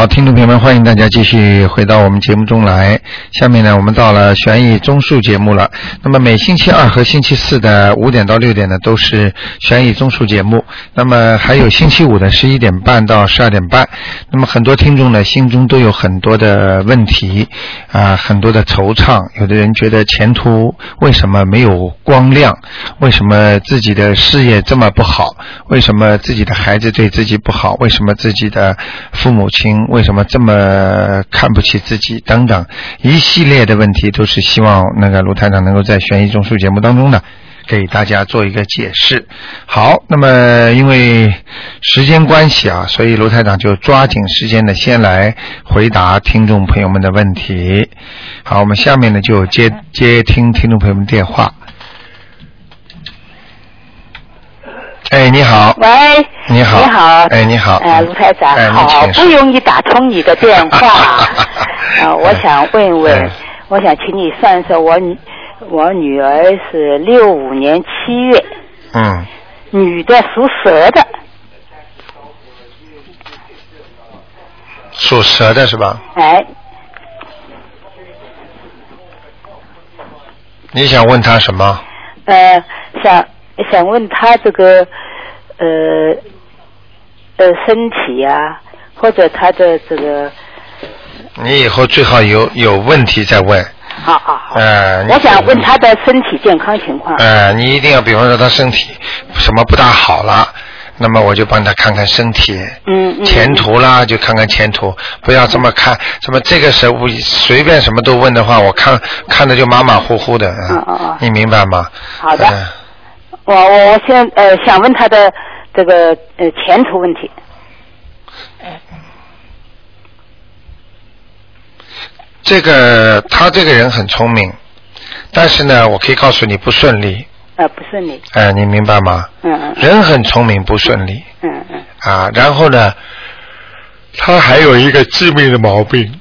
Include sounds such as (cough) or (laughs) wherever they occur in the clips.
好，听众朋友们，欢迎大家继续回到我们节目中来。下面呢，我们到了悬疑综述节目了。那么每星期二和星期四的五点到六点呢，都是悬疑综述节目。那么还有星期五的十一点半到十二点半。那么很多听众呢，心中都有很多的问题啊，很多的惆怅。有的人觉得前途为什么没有光亮？为什么自己的事业这么不好？为什么自己的孩子对自己不好？为什么自己的父母亲为什么这么看不起自己？等等，一系列的问题都是希望那个卢台长能够在悬疑综述节目当中呢，给大家做一个解释。好，那么因为时间关系啊，所以卢台长就抓紧时间的先来回答听众朋友们的问题。好，我们下面呢就接接听听众朋友们电话。哎，你好。喂。你好。你好。哎，你好。哎，卢台长，哎你好不容易打通你的电话。啊，(laughs) 我想问问，嗯我想请你算算我女我女儿是六五年七月，嗯，女的属蛇的，属蛇的是吧？哎，你想问她什么？呃，想想问他这个呃呃身体呀、或者他的这个，你以后最好有有问题再问。好好好，呃，我想问他的身体健康情况。呃，你一定要，比方说他身体什么不大好了，那么我就帮他看看身体。嗯嗯。前途啦，就看看前途，不要这么看，什么这个时候随便什么都问的话，我看看的就马马虎虎的，嗯嗯嗯你明白吗？好的嗯我我我先呃想问他的这个呃前途问题。这个他这个人很聪明，但是呢，我可以告诉你不顺利，呃，不顺利。哎、你明白吗？嗯嗯人很聪明，不顺利嗯嗯啊。然后呢，他还有一个致命的毛病，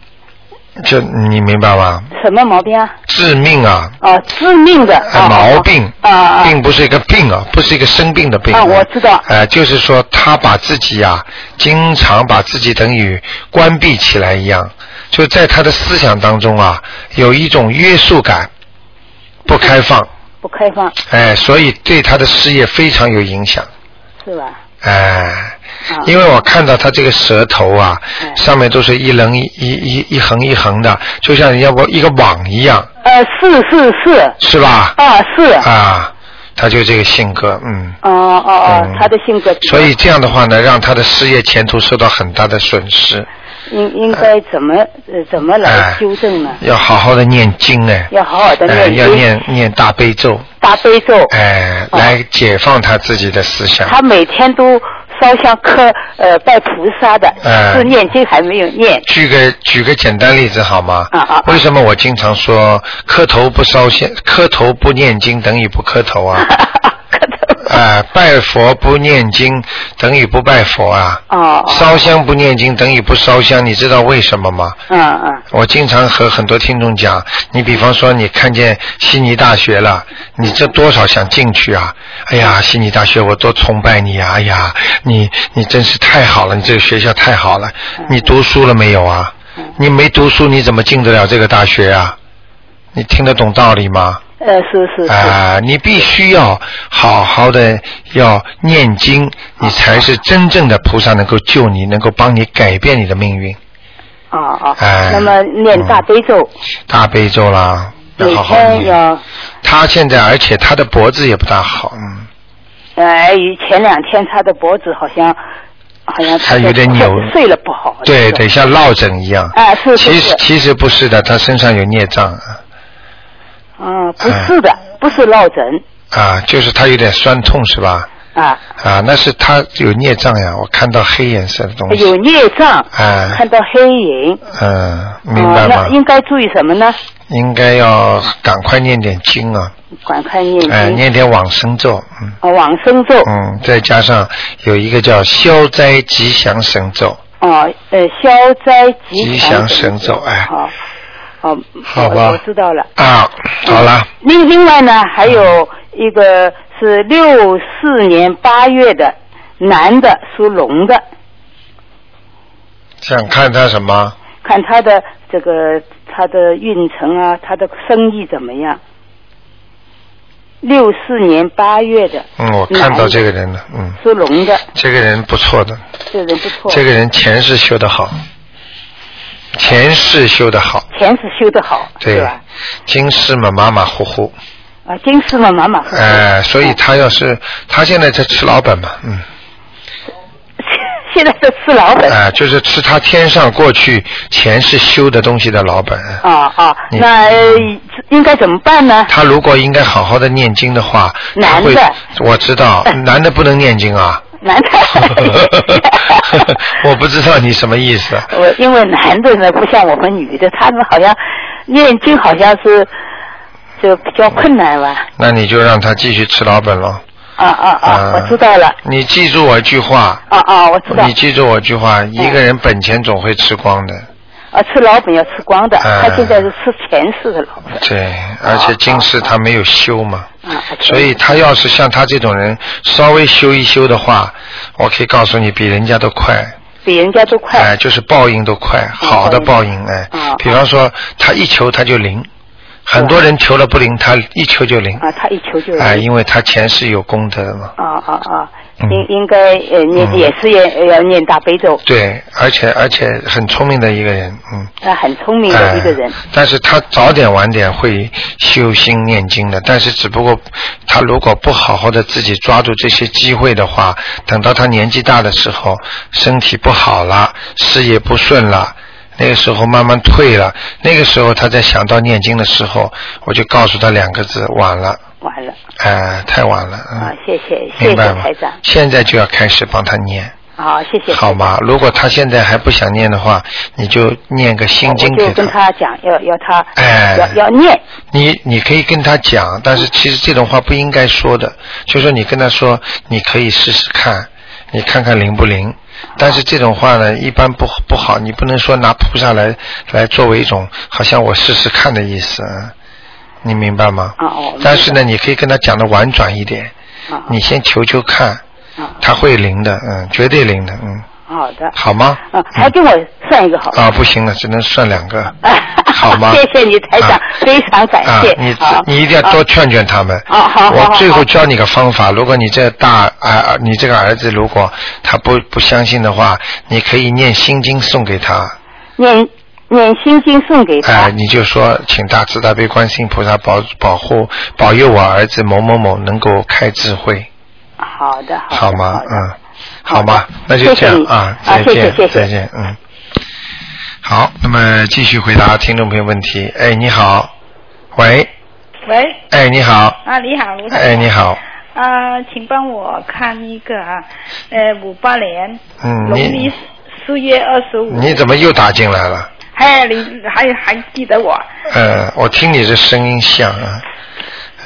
就你明白吗？什么毛病啊？致命啊，啊，致命的。呃哦毛病，啊啊。并不是一个病啊，不是一个生病的病。啊我知道呃，就是说他把自己啊，经常把自己等于关闭起来一样，就在他的思想当中啊，有一种约束感，不开放，不开放哎，所以对他的事业非常有影响。是吧？哎，啊因为我看到他这个舌头啊，哎上面都是一棱一一一一横一横的，就像人家我一个网一样，呃，是是是。是吧？啊是。啊，他就这个性格，嗯。哦哦哦嗯，他的性格。所以这样的话呢，让他的事业前途受到很大的损失。应应该怎么呃怎么来哎纠正呢？要好好的念经呢，要好好的念，要念经，念念大悲咒，大悲咒。哎，哦来解放他自己的思想。他每天都烧香磕呃拜菩萨的，哎是念经还没有念。举个举个简单例子好吗？啊啊啊为什么我经常说磕头不烧香，磕头不念经等于不磕头啊？(laughs) (laughs) 啊，拜佛不念经等于不拜佛啊？烧香不念经等于不烧香，你知道为什么吗？嗯嗯我经常和很多听众讲，你比方说你看见悉尼大学了，你这多少想进去啊？哎呀，悉尼大学我多崇拜你呀、哎呀，你你真是太好了，你这个学校太好了。你读书了没有啊？你没读书你怎么进得了这个大学啊？你听得懂道理吗？呃是是是。啊、你必须要好好的要念经，你才是真正的菩萨能够救你，能够帮你改变你的命运。哦哦。哎那么念大悲咒，大悲咒啦，要每好好念。天要他现在而且他的脖子也不大好，嗯，呃，以前两天他的脖子好像好像他有点扭睡了不好。对对，像落枕一样。啊是是其实其实不是的，他身上有孽障啊嗯，不是的，不是落枕啊，就是他有点酸痛是吧？啊，啊，那是他有孽障呀，我看到黑颜色的东西。有孽障，啊看到黑影。嗯，明哦白吗那？应该注意什么呢？应该要赶快念点经啊，赶快念经。哎，念点往生咒，嗯哦，往生咒。嗯，再加上有一个叫消灾吉祥神咒，哦，呃，消灾吉祥神咒哎好，好，好吧我我知道了。啊，好了，另另外呢，还有一个是六四年八月的男的，属龙的，想看他什么？看他的这个他的运程啊，他的生意怎么样？六四年八月的，嗯，我看到这个人了，嗯，属龙的，这个人不错的，这个人不错。这个人前世修得好，前世修得好，前世修得好，对吧？，今世嘛马马虎虎，啊，今世嘛马马虎虎。哎，所以他要是他现在在吃老本嘛，嗯，现在在吃老本。哎，就是吃他天上过去前世修的东西的老本。啊啊，那呃应该怎么办呢？他如果应该好好的念经的话，男的，我知道，(laughs) 男的不能念经啊。男的。(laughs) 我不知道你什么意思。我因为男的呢，不像我们女的，他们好像念经好像是就比较困难吧。那你就让他继续吃老本喽。啊啊啊！啊我知道了。你记住我一句话，啊啊，我知道。你记住我一句话，一个人本钱总会吃光的。啊，吃老本要吃光的，哎他现在是吃前世的老本。对，而且今世他没有修嘛，啊，所以他要是像他这种人稍微修一修的话，我可以告诉你，比人家都快。比人家都快。哎，就是报应都快，好的报应哎啊。比方说，他一求他就灵，很多人求了不灵，他一求就灵。啊，他一求就灵哎，因为他前世有功德嘛。啊啊啊！嗯应应该呃念嗯也是也要念大悲咒，对，而且而且很聪明的一个人，嗯。他很聪明的一个人哎。但是他早点晚点会修心念经的，但是只不过他如果不好好的自己抓住这些机会的话，等到他年纪大的时候，身体不好了，事业不顺了。那个时候慢慢退了，那个时候他在想到念经的时候，我就告诉他两个字：晚了，完了哎、太晚了，嗯，啊！谢谢谢谢明白吗台长，？现在就要开始帮他念，好谢谢。好吗？如果他现在还不想念的话，你就念个心经给我就跟他讲，要要他哎要要念你你可以跟他讲，但是其实这种话不应该说的。就说你跟他说，你可以试试看，你看看灵不灵。但是这种话呢，一般不不好，你不能说拿菩萨来来作为一种好像我试试看的意思，嗯你明白吗？啊哦。但是呢，你可以跟他讲的婉转一点，啊你先求求看，啊他会灵的，嗯，绝对灵的，嗯，好的好吗？啊，还给我算一个好吗？啊，不行了，只能算两个，(laughs) 好吗？谢谢你台长啊，非常感谢啊、你你一定要多劝劝他们。啊好好好我最后教你个方法，如果你这大啊、你这个儿子如果他不不相信的话，你可以念心经送给他。念念心经送给哎、他。你就说请大慈大悲观世音菩萨保保护保佑我儿子某某某能够开智慧，好的，的好吗？好嗯，好好吗？那就这谢谢你样啊，啊再见，再见，嗯。好，那么继续回答听众朋友问题。哎，你好，喂，喂，哎，你好，啊，你好，哎，你好，啊，请帮我看一个啊，呃，五八年，嗯，农历你四月二十五。你怎么又打进来了？还你还还记得我？呃，我听你这声音像啊，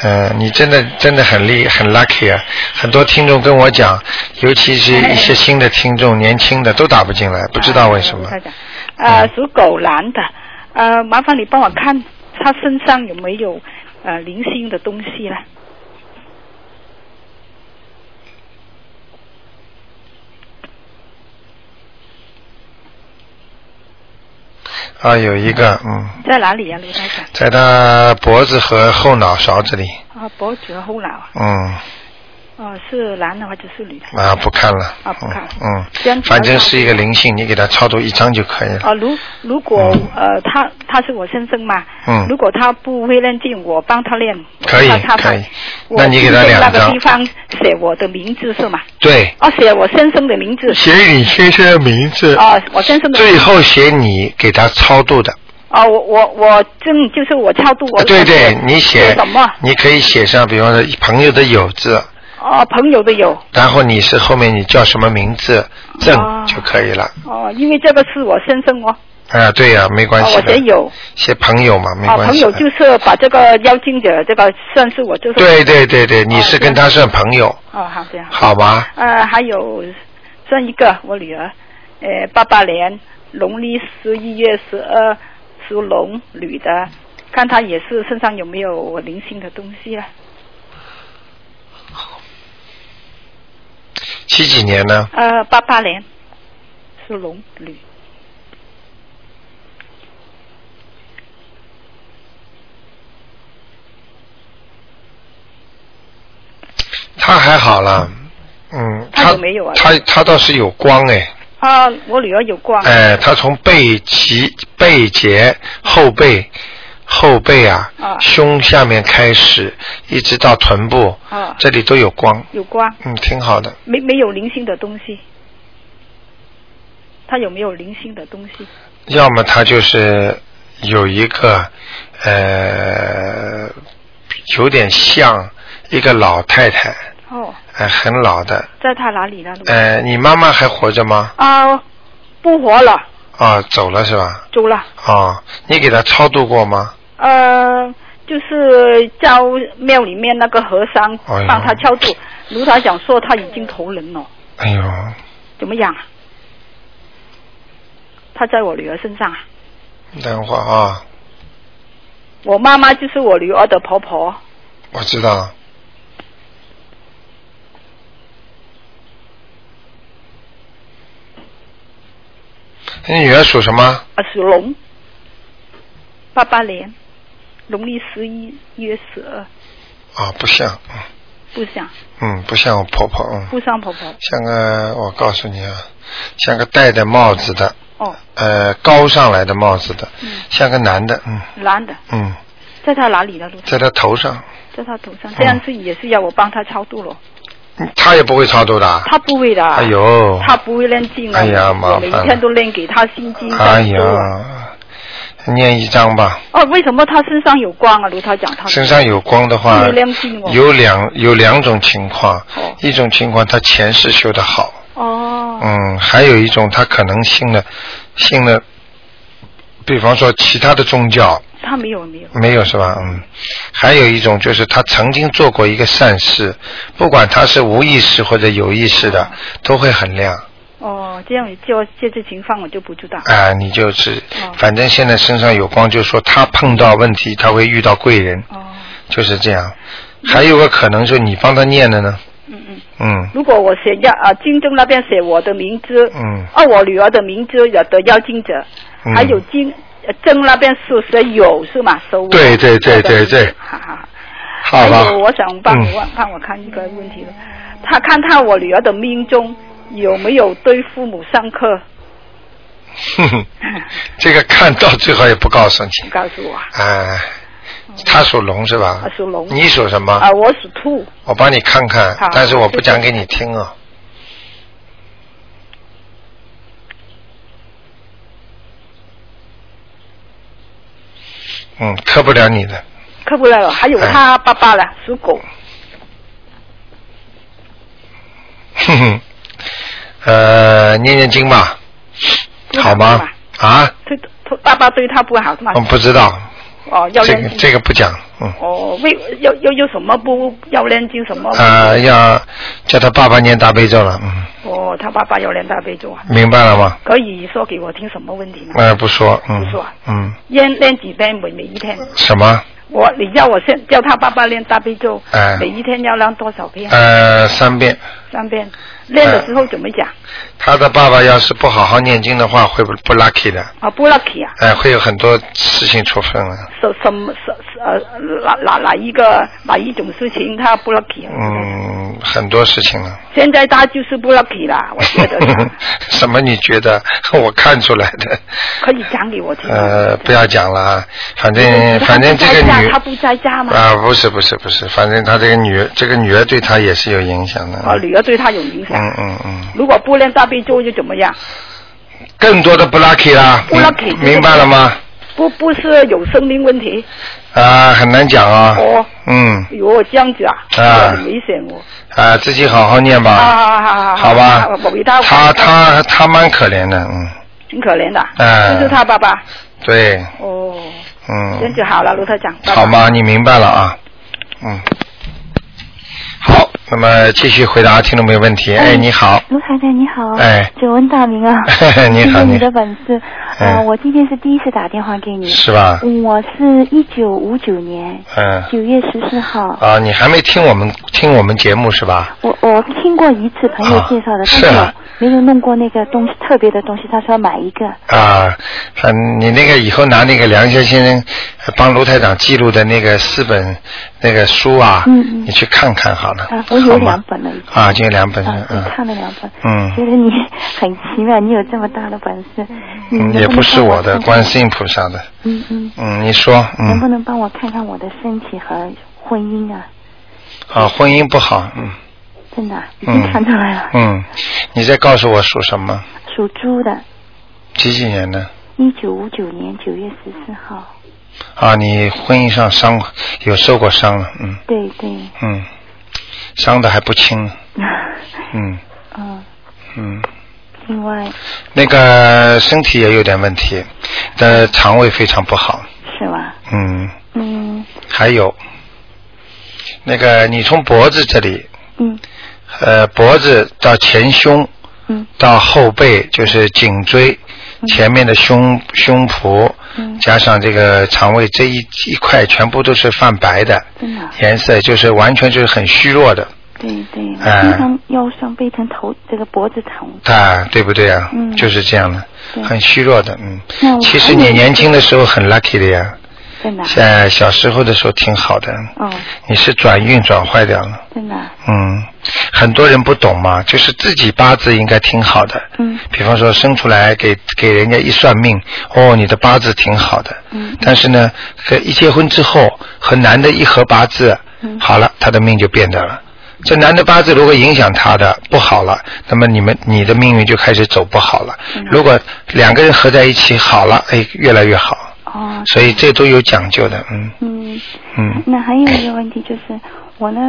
呃，你真的真的很厉很 lucky 啊！很多听众跟我讲，尤其是一些新的听众、年轻的都打不进来，不知道为什么呃嗯，属狗男的，呃，麻烦你帮我看他身上有没有呃零星的东西了。啊，有一个，嗯，在哪里呀、卢台长？在他脖子和后脑勺这里，啊，脖子和后脑啊。嗯，哦，是男的话就是女的？啊，不看了，啊不看嗯这样子，嗯反正是一个灵性，你给他操作一张就可以了。啊，如如果、嗯呃他他是我先生嘛，嗯如果他不会练经，我帮他练，可以可以那你给他两张那个地方写我的名字是吗？对，哦，写我先生的名字。写你先生的名字，哦，我先生的名字。最后写你给他超度的。啊，我我我正就是我超度我。啊对对，你写什么？你可以写上，比方说朋友的友字，哦，朋友的有。然后你是后面你叫什么名字，正哦就可以了。哦，因为这个是我先生哦。啊，对呀、没关哦，系的我写。有。写朋友嘛，没哦，关系的。朋友就是把这个妖精者这个算是我就是。对对对对，你是哦跟他算朋友，哦，好这样。好吧？呃，还有算一个我女儿，呃，八八年农历十一月十二属龙女的，看她也是身上有没有灵性的东西啊？七几年呢？呃八八年。属龙女。她还好了嗯她没有啊？她她倒是有光哎啊我女儿有光。哎她从背脊背节后背后背啊，啊胸下面开始，一直到臀部，啊，这里都有光，有光，嗯，挺好的。没没有零星的东西。他有没有零星的东西？要么他就是有一个呃，有点像一个老太太，哦，呃，很老的。在他哪里呢？呃，你妈妈还活着吗？啊，不活了，啊，走了是吧？走了。啊，你给他超度过吗？呃，就是叫庙里面那个和尚帮他超度。卢台长说他已经投人了，哎呦，怎么样啊？他在我女儿身上啊。等会儿啊，我妈妈就是我女儿的婆婆，我知道。你女儿属什么？啊，属龙，八八年，农历十一月十二，啊，不像，嗯不像嗯，不像我婆婆，嗯，不像婆婆。像个，我告诉你啊，像个戴着帽子的，哦，呃，高上来的帽子的，嗯，像个男的，嗯男的，嗯，在他哪里呢？卢台在他头上，在他头上，这样子也是要我帮他超度了。嗯他也不会超度的啊。他不会的。哎呦，他不会练经啊！哎呀麻我每天都练给他心经哎。呀，念一张吧。哦，为什么他身上有光啊？卢台讲他身上有光的话有两有两种情况哦，一种情况他前世修得好，哦嗯，还有一种他可能信了信了，比方说其他的宗教他没有没有没有是吧？嗯，还有一种就是他曾经做过一个善事，不管他是无意识或者有意识的，都会很亮。哦，这样就这次情况我就不知道。啊、你就是哦，反正现在身上有光，就是说他碰到问题，他会遇到贵人，哦，就是这样。还有个可能就是你帮他念的呢，嗯嗯，嗯。如果我写要啊，京东那边写我的名字，嗯。啊，我女儿的名字有的邀请者，嗯。还有京呃正那边是写有是吗？收对对对对对。哈哈。好。吧。还有，我想帮嗯。我问帮我看一个问题了，他看他我女儿的命中有没有对父母上课？哼哼，这个看到最好也不告诉你，你告诉我啊。哎、他属龙是吧？他属龙你属什么？啊，我属兔。我帮你看看，但是我不讲给你听啊。嗯，克不了你的。克不了，还有哎他爸爸了，属狗。哼哼，呃，念念经吧，好好吗？啊，他，他爸爸对他不好是吗？我不知道，哦，要这个练。这个不讲，嗯，哦，为要要有什么不要念经什么？呃，要叫他爸爸念大悲咒了，嗯，哦，他爸爸要念大悲咒啊。明白了吗？可以说给我听什么问题吗？呃，不说，嗯不说啊，嗯，念念几遍每每一天？什么？我你叫我先叫他爸爸练大悲咒，哎每一天要练多少遍？呃，三遍。三遍。练的时候怎么讲？他的爸爸要是不好好念经的话，会不不 lucky 的，啊，不 lucky 啊？哎、会有很多事情出分了。什什么什呃哪哪哪一个哪一种事情他不 lucky 啊？嗯，很多事情了。现在他就是不 lucky 啦，我觉得 (laughs) 什么？你觉得？我看出来的。可以讲给我听。呃，不要讲了啊，反正他反正这个女他不在家吗？啊，不是不是不是，反正他这个女这个女儿对他也是有影响的。哦，女儿对他有影响。嗯嗯嗯，如果不练大悲咒又怎么样？更多的不 lucky 啦，不 lucky，明明白了吗？不不是有生命问题？啊，很难讲啊。哦，嗯哎呦这样子啊，啊很危险哦。啊，自己好好念吧。好好好好好吧他他他他蛮可怜的，嗯，挺可怜的。嗯就是他爸爸。对，哦，嗯这样嗯，就好了，卢特长。拜拜好吗？你明白了啊？嗯。好，那么继续回答听众朋友问题。哎，你好。卢太太你好，哎久闻大名啊，(laughs) 你好你谢谢你的本事。哎啊，我今天是第一次打电话给你。是吧？嗯我是一九五九年嗯。九月十四号，啊，你还没听我们听我们节目是吧？我我听过一次朋友介绍的，但是吗没有弄过那个东西特别的东西，他说要买一个。啊，嗯，你那个以后拿那个梁先生帮卢台长记录的那个四本那个书啊，嗯嗯你去看看好了。啊，我有两本了。啊，就有两本啊了，，嗯看了两本。嗯觉得你很奇妙，你有这么大的本事。嗯，也不是我的，观世音菩萨的。嗯嗯。嗯，你说，能不嗯，能帮我看看我的身体和婚姻啊？啊，婚姻不好，嗯真的啊已经嗯看出来了。嗯，你再告诉我属什么？属猪的，几几年的？一九五九年九月十四号。啊，你婚姻上伤有受过伤了，嗯对对。嗯，伤的还不轻，(laughs) 嗯嗯，嗯。另外那个身体也有点问题，的肠胃非常不好，是吧？嗯，嗯还有那个你从脖子这里，嗯呃，脖子到前胸嗯到后背，就是颈椎前面的胸胸脯，嗯，加上这个肠胃这一一块全部都是泛白的真的啊。颜色，就是完全就是很虚弱的，对对，腰上背疼，头这个脖子疼。啊，对不对啊？嗯就是这样的，很虚弱的，嗯其实你年轻的时候很 lucky 的呀。真的啊。在小时候的时候挺好的，哦，你是转运转坏掉了，真的啊。嗯，很多人不懂嘛，就是自己八字应该挺好的，嗯比方说生出来给给人家一算命，哦，你的八字挺好的，嗯但是呢，和一结婚之后和男的一合八字，嗯好了，他的命就变掉了。这男的八字如果影响他的不好了，那么你们你的命运就开始走不好了。嗯如果两个人合在一起好了，哎，越来越好。哦。所以这都有讲究的，嗯嗯。嗯那还有一个问题就是，我呢，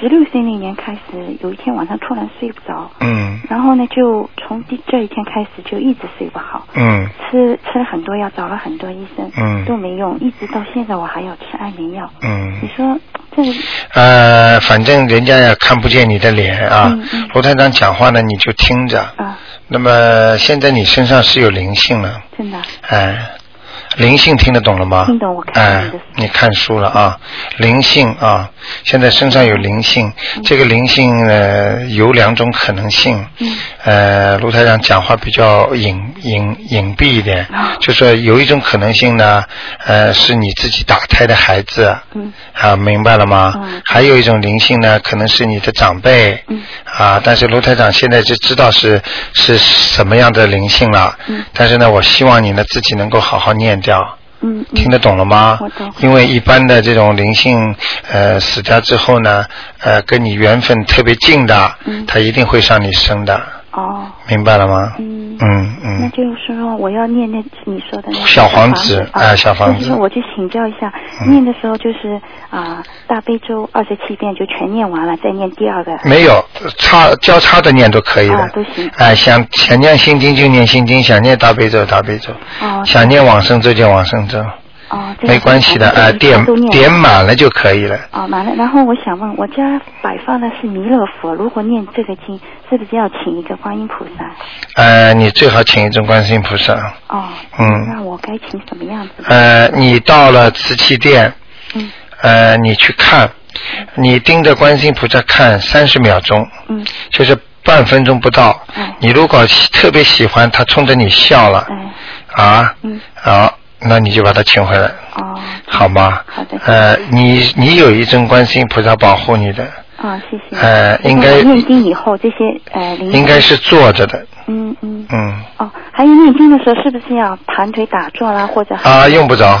十六岁那年开始，有一天晚上突然睡不着，嗯然后呢，就从第这一天开始就一直睡不好，嗯吃吃了很多药，找了很多医生，嗯都没用，一直到现在我还要吃安眠药。嗯你嗯，说这个呃，反正人家也看不见你的脸啊嗯嗯。罗台长讲话呢，你就听着。啊，那么现在你身上是有灵性了，真的哎，灵性听得懂了吗？听懂我看哎你看书了啊，灵性啊，现在身上有灵性，嗯这个灵性呢有两种可能性。嗯呃，卢台长讲话比较隐隐隐蔽一点，啊就说有一种可能性呢，呃，是你自己打胎的孩子。嗯啊，明白了吗？嗯还有一种灵性呢，可能是你的长辈。嗯啊，但是卢台长现在就知道是是什么样的灵性了。嗯但是呢，我希望你呢自己能够好好念掉。听得懂了吗？我懂因为一般的这种灵性，呃，死掉之后呢，呃，跟你缘分特别近的，嗯他一定会上你身的，哦，明白了吗？嗯。嗯嗯，那就是说我要念那你说的那个小房子啊哎小房子。就是我就请教一下，嗯。念的时候就是啊大悲咒二十七遍就全念完了，再念第二个。没有差交叉的念都可以的。啊都行。哎、想想念心经就念心经，想念大悲咒大悲咒，哦想念往生咒就往生咒，哦，这样没关系的，我就哎、一点点满了就可以了。哦，满了。然后我想问，我家摆放的是弥勒佛，如果念这个经，是不是要请一个观音菩萨？呃，你最好请一尊观世音菩萨。哦，嗯那我该请什么样子？呃，你到了瓷器店，嗯呃，你去看，你盯着观世音菩萨看三十秒钟，嗯就是半分钟不到。哎你如果特别喜欢他冲着你笑了，哎啊，嗯好，那你就把他请回来，哦，好吗？好的呃，你你有一尊观世音菩萨保护你的，啊，谢谢。呃应该念经以后这些呃灵应该是坐着的，嗯嗯嗯，哦，还有念经的时候是不是要盘腿打坐啦，或者啊，用不着，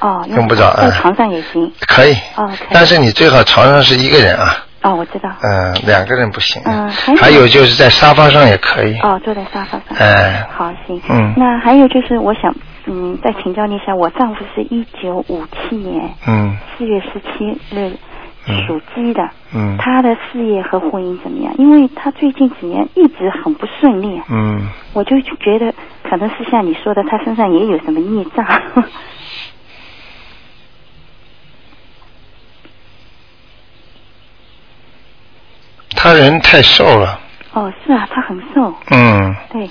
哦用不着哎在床上也行。可以。哦可以但是你最好床上是一个人啊。哦，我知道。嗯，两个人不行。嗯还有还有就是在沙发上也可以。哦，坐在沙发上。哎好，行。嗯那还有就是，我想嗯再请教你一下，我丈夫是一九五七年嗯。四月十七日嗯。属鸡的，嗯。他的事业和婚姻怎么样？因为他最近几年一直很不顺利，嗯，我就觉得可能是像你说的，他身上也有什么孽障。(laughs) 他人太瘦了，哦，是啊，他很瘦，嗯。对，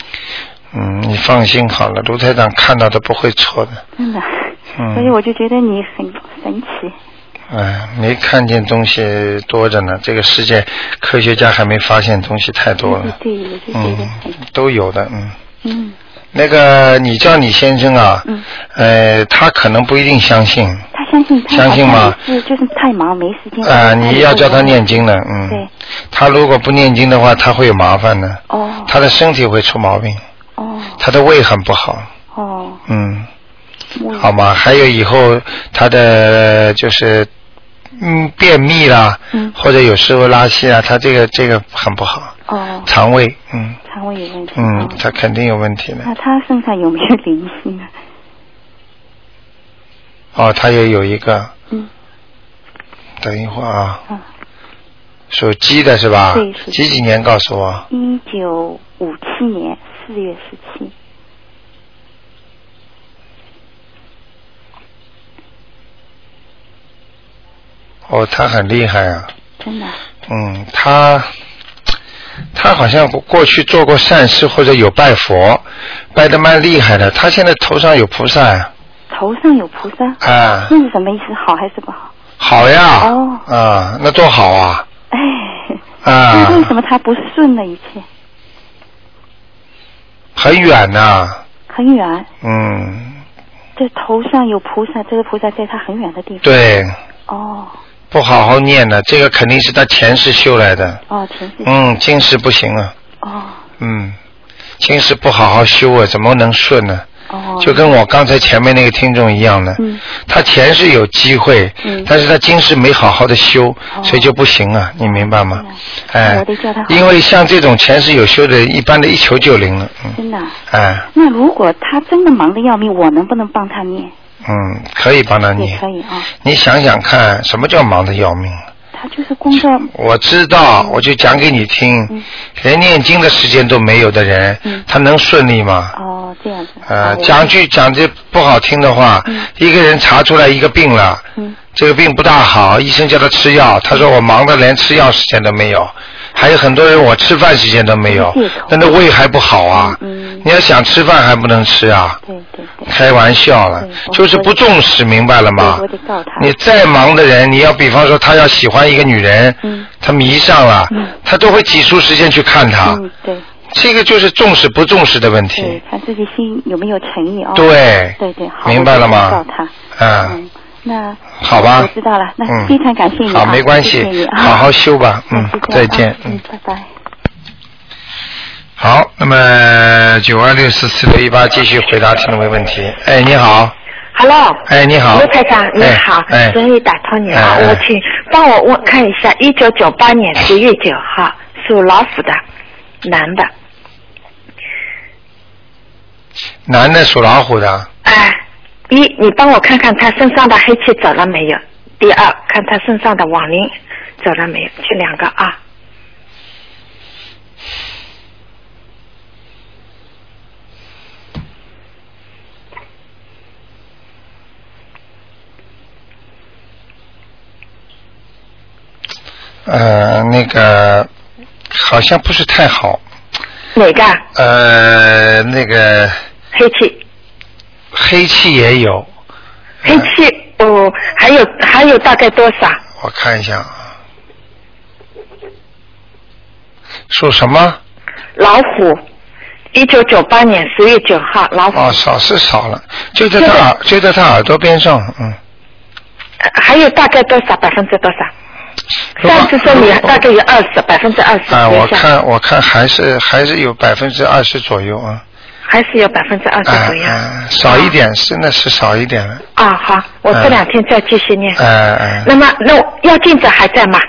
嗯，你放心好了，卢台长看到的不会错的。真的，嗯。所以我就觉得你很神奇。哎，没看见东西多着呢，这个世界科学家还没发现东西太多了。对对对，都有的，嗯。嗯。那个，你叫你先生啊，嗯，呃，他可能不一定相信，他相信他相信吗？是就是太忙没时间。啊、他你要叫他念经的，对。嗯，他如果不念经的话，他会有麻烦的，哦。他的身体会出毛病，哦。他的胃很不好，哦，嗯，好吗？还有以后他的就是嗯便秘啦，嗯。或者有时候拉稀啊，他这个这个很不好，哦，肠胃，嗯。肠胃有问题。嗯哦，他肯定有问题的。那他身上有没有灵性啊？哦，他也有一个，嗯。等一会儿啊，啊，属鸡的是吧？对属几几年告诉我？一九五七年四月十七。哦，他很厉害啊，真的啊嗯，他他好像过去做过善事或者有拜佛，拜的蛮厉害的。他现在头上有菩萨呀，头上有菩萨，啊，那是什么意思？好还是不好？好呀，哦啊，那多好啊，(laughs) 哎，啊那为什么他不顺了一切？很远呐、很远，嗯，这头上有菩萨，这个菩萨在他很远的地方。。对，哦不好好念的，这个肯定是他前世修来的，哦，前世。嗯，今世不行啊，哦嗯，今世不好好修啊，怎么能顺呢？哦。就跟我刚才前面那个听众一样的，嗯他前世有机会，嗯但是他今世没好好的修，哦所以就不行啊，你明白吗？哎因为像这种前世有修的，一般的一求就灵了，嗯，真的啊。哎，那如果他真的忙得要命，我能不能帮他念？嗯，可以帮他也念可。以啊。你想想看，什么叫忙得要命？他就是工作。我知道，我就讲给你听，嗯。连念经的时间都没有的人，嗯。他能顺利吗？哦，这样子。呃，讲句讲句不好听的话，嗯。一个人查出来一个病了，嗯。这个病不大好，医生叫他吃药，他说我忙的连吃药时间都没有，还有很多人我吃饭时间都没有那那胃还不好啊，你要想吃饭还不能吃啊，对对对。开玩笑了。就是不重视，明白了吗？你再忙的人，你要比方说他要喜欢一个女人，嗯。他迷上了嗯，他都会挤出时间去看她，嗯，对。这个就是重视不重视的问对题，，看自己心有没有诚意哦。对。对对，好。明白了吗。嗯嗯，那好吧。我知道了，那嗯。非常感谢你啊，好没关系。谢谢你啊，好好修吧。嗯再见。啊嗯，拜拜。好，那么九二六四四六一八继续回答听众朋友问题。哎，你好，Hello，哎，你好，刘台长，你好，哎，终于打通你了，我请帮我问看一下，一九九八年十月九号属老虎的男的，男的属老虎的，哎，一你帮我看看他身上的黑气走了没有？第二，看他身上的网灵走了没有？这两个啊。呃，那个好像不是太好，哪个？呃，那个黑气，黑气也有，黑气哦，还有还有大概多少？我看一下啊，属什么？老虎，一九九八年十月九号，老虎。哦，少是少了，就在他耳，就在他耳朵边上，嗯。呃还有大概多少？百分之多少？上次说你大概有二十，百分之二十。啊，我看我看还是还是有百分之二十左右啊，还是有百分之二十啊左右。啊，少一点，真的是少一点了，啊，好，我这两天再继续念。嗯嗯，那么，那我要镜子还在吗？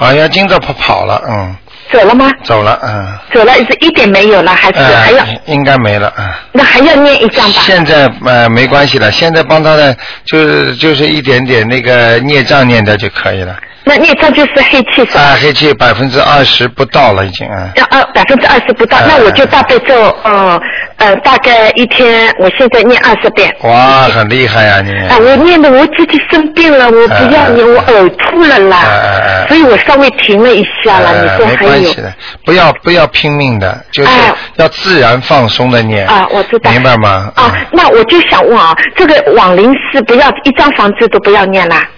好像今早跑跑了，嗯，走了吗？走了，嗯，走了是一点没有了，还是还要？呃，应该没了，嗯。那还要念一张吧？现在呃没关系了，现在帮他的就是就是一点点那个孽障念掉就可以了。那孽障就是黑气是吧？啊，黑气百分之二十不到了已经啊。要二百分之二十不到，哎那我就大悲咒，呃呃，大概一天，我现在念二十遍。哇，很厉害呀、你。啊，我念的我自己生病了，我不要念，我呕吐了啦，所以我稍微停了一下了。呃你说没还有关系的，不要不要拼命的，就是哎要自然放松的念。啊？我知道。明白吗？啊，那我就想问啊，这个网灵寺不要一张房子都不要念啦，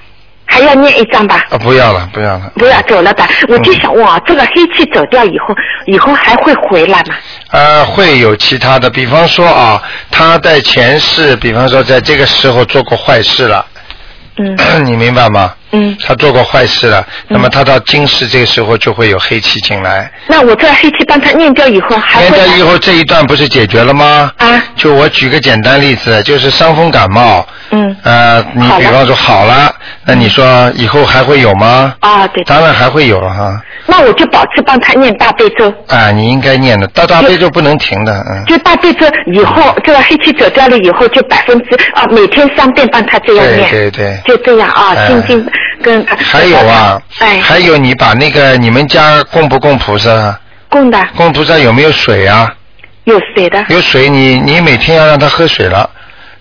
还要念一张吧？啊，不要了，不要了。不要走了吧，我就想问啊，这个黑气走掉以后，以后还会回来吗？呃，会有其他的，比方说啊，他在前世，比方说在这个时候做过坏事了，嗯 (clears throat) 你明白吗？嗯，他做过坏事了，那么他到今世这个时候就会有黑气进来。那我这黑气帮他念掉以后，还念掉以后这一段不是解决了吗？啊？就我举个简单例子，就是伤风感冒，嗯呃，你比方说好了，那你说以后还会有吗？啊，对。当然还会有了哈，那我就保持帮他念大悲咒，啊，你应该念的，大大悲咒不能停的，嗯。就大悲咒以后这个黑气走掉了以后，就百分之啊每天三遍帮他这样念，对对。就这样啊，哎心经跟还有啊，哎，还有你把那个你们家供不供菩萨？供的。供菩萨有没有水啊？有水的。有水，你你每天要让他喝水了，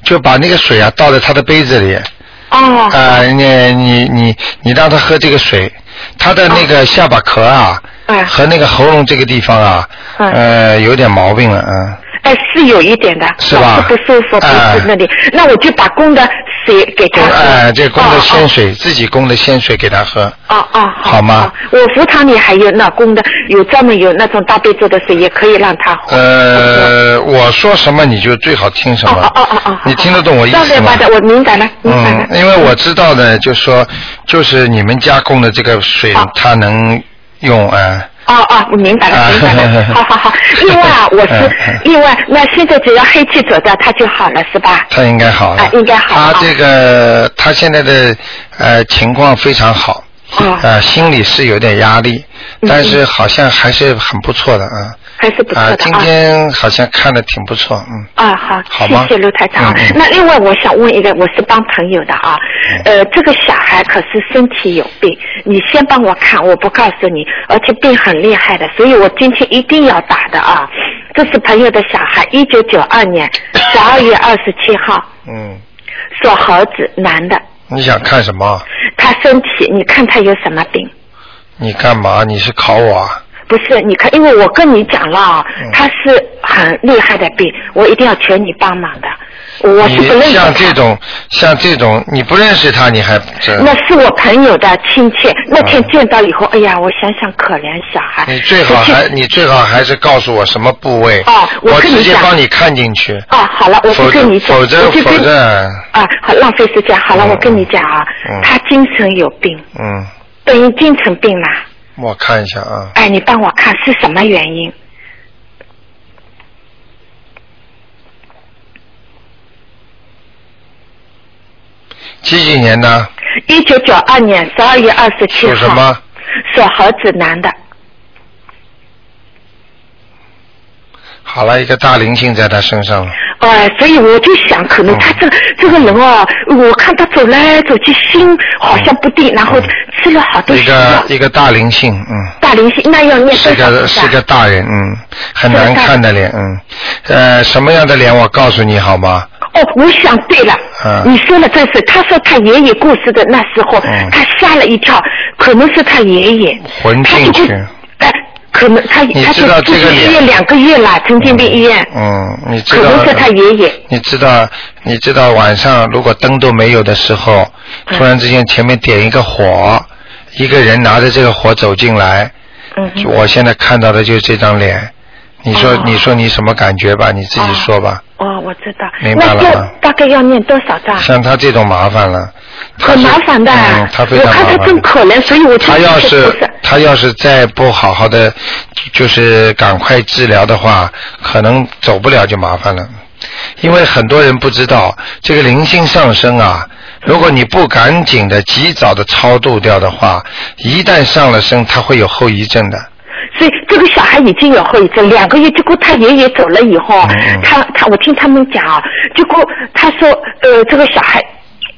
就把那个水啊倒在他的杯子里，哦。啊、你你你你让他喝这个水，他的那个下巴壳啊，哎。和那个喉咙这个地方啊，嗯呃，有点毛病了，嗯。哎是有一点的，是吧？不舒服，不哎是那里，那我就把供的水给他喝，哎，这供的哦鲜水，自己供的鲜水给他喝。哦哦，好吗？我福堂里还有那供的，有专门有那种大杯子的水，也可以让他喝。呃，我说什么你就最好听什么。哦哦哦你听得懂我意思吗？我明白了，明白了嗯，。因为我知道的，就说就是你们家供的这个水好，它能用哎。哦哦，我明白了，啊明白了。(laughs) 好好好。另外啊，(laughs) 我嗯是嗯另外，那现在只要黑气走掉，他就好了，是吧？他应该好了。啊应该好了他这个他现在的呃情况非常好，哦呃心里是有点压力，嗯但是好像还是很不错的啊。还是不错啊，今的啊。天好像看的挺不错，嗯。啊，好，好吗谢谢卢台长啊。嗯嗯那另外我想问一个，我是帮朋友的啊，呃，这个小孩可是身体有病，你先帮我看，我不告诉你，而且病很厉害的，所以我今天一定要打的啊。这是朋友的小孩，一九九二年十二月二十七号，嗯，属猴子，男的，你想看什么？他身体，你看他有什么病？你干嘛？你是考我啊？不是，你看，因为我跟你讲了啊，嗯他是很厉害的病，我一定要求你帮忙的。我是不认识他像这种，像这种，你不认识他，你还这？那是我朋友的亲戚，那天见到以后，哎呀，我想想可怜小孩。你最好还，你最好还是告诉我什么部位，哦我直接帮你看进去。哦，好了，我不跟你讲，否则否则，啊，好浪费时间。好了，嗯我跟你讲啊，嗯他精神有病，嗯，等于精神病啦。我看一下啊，哎，你帮我看是什么原因？几几年的？一九九二年十二月二十七号。属什么？属猴子男的。好了，一个大灵性在他身上了。哎，所以我就想，可能他这个、这个人哦，我看他走来走去，心好像不定，然后吃了好多一个，一个大灵性，嗯，大灵性，那要念是个是个大人，嗯，很难看的脸，嗯，呃，什么样的脸我告诉你好吗？哦，我想对了，嗯。你说了这是。他说他爷爷过世的那时候，嗯。他吓了一跳，可能是他爷爷。魂进去，哎，可能他他就你知道住院两个月了，曾经被医院，嗯，你知道，可能是他爷爷。你知道，你知道晚上如果灯都没有的时候，嗯突然之间前面点一个火，一个人拿着这个火走进来，嗯，我现在看到的就是这张脸。你说，哦你说你什么感觉吧？你自己说吧。哦，我知道。明白了那吗就大概要念多少张？像他这种麻烦了，很麻烦的。嗯，他非我看他常麻烦。真可怜，所以我就他要是他要是再不好好的，就是赶快治疗的话，可能走不了就麻烦了。因为很多人不知道这个灵性上升啊，如果你不赶紧的、及早的超度掉的话，一旦上了身，它会有后遗症的。所以这个小孩已经有后遗症，两个月，结果他爷爷走了以后，嗯。他他我听他们讲啊，结果他说呃这个小孩